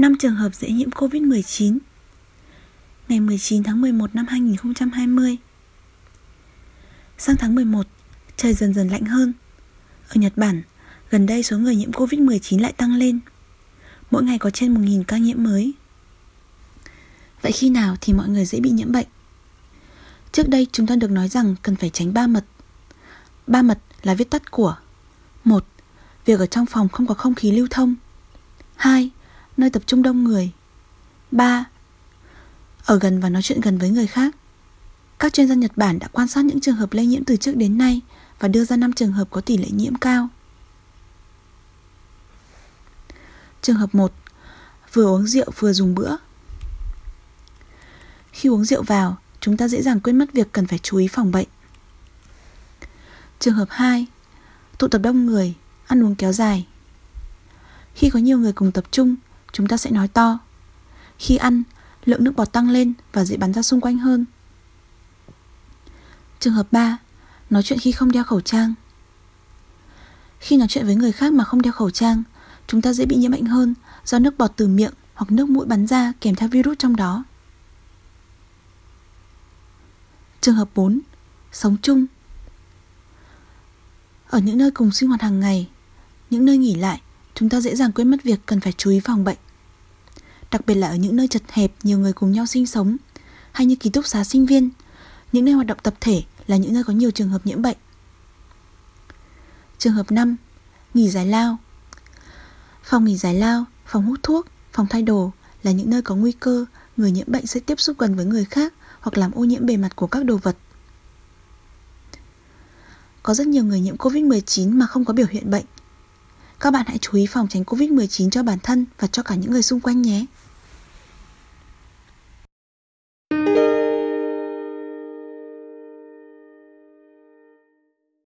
5 trường hợp dễ nhiễm COVID-19 Ngày 19 tháng 11 năm 2020 Sang tháng 11, trời dần dần lạnh hơn. Ở Nhật Bản, gần đây số người nhiễm COVID-19 lại tăng lên. Mỗi ngày có trên 1.000 ca nhiễm mới. Vậy khi nào thì mọi người dễ bị nhiễm bệnh? Trước đây chúng ta được nói rằng cần phải tránh ba mật. Ba mật là viết tắt của một Việc ở trong phòng không có không khí lưu thông. 2. Nơi tập trung đông người 3. Ở gần và nói chuyện gần với người khác Các chuyên gia Nhật Bản đã quan sát những trường hợp lây nhiễm từ trước đến nay và đưa ra 5 trường hợp có tỷ lệ nhiễm cao. Trường hợp 1. Vừa uống rượu vừa dùng bữa. Khi uống rượu vào, chúng ta dễ dàng quên mất việc cần phải chú ý phòng bệnh. Trường hợp 2. Tụ tập đông người, ăn uống kéo dài. Khi có nhiều người cùng tập trung, chúng ta sẽ nói to. Khi ăn, lượng nước bọt tăng lên và dễ bắn ra xung quanh hơn. Trường hợp 3. Nói chuyện khi không đeo khẩu trang. Khi nói chuyện với người khác mà không đeo khẩu trang, chúng ta dễ bị nhiễm bệnh hơn do nước bọt từ miệng hoặc nước mũi bắn ra kèm theo virus trong đó. Trường hợp 4. Sống chung Ở những nơi cùng sinh hoạt hàng ngày, những nơi nghỉ lại, chúng ta dễ dàng quên mất việc cần phải chú ý phòng bệnh. Đặc biệt là ở những nơi chật hẹp nhiều người cùng nhau sinh sống, hay như ký túc xá sinh viên, những nơi hoạt động tập thể là những nơi có nhiều trường hợp nhiễm bệnh. Trường hợp 5. Nghỉ giải lao Phòng nghỉ giải lao, phòng hút thuốc, phòng thay đồ là những nơi có nguy cơ người nhiễm bệnh sẽ tiếp xúc gần với người khác hoặc làm ô nhiễm bề mặt của các đồ vật. Có rất nhiều người nhiễm Covid-19 mà không có biểu hiện bệnh. Các bạn hãy chú ý phòng tránh Covid-19 cho bản thân và cho cả những người xung quanh nhé.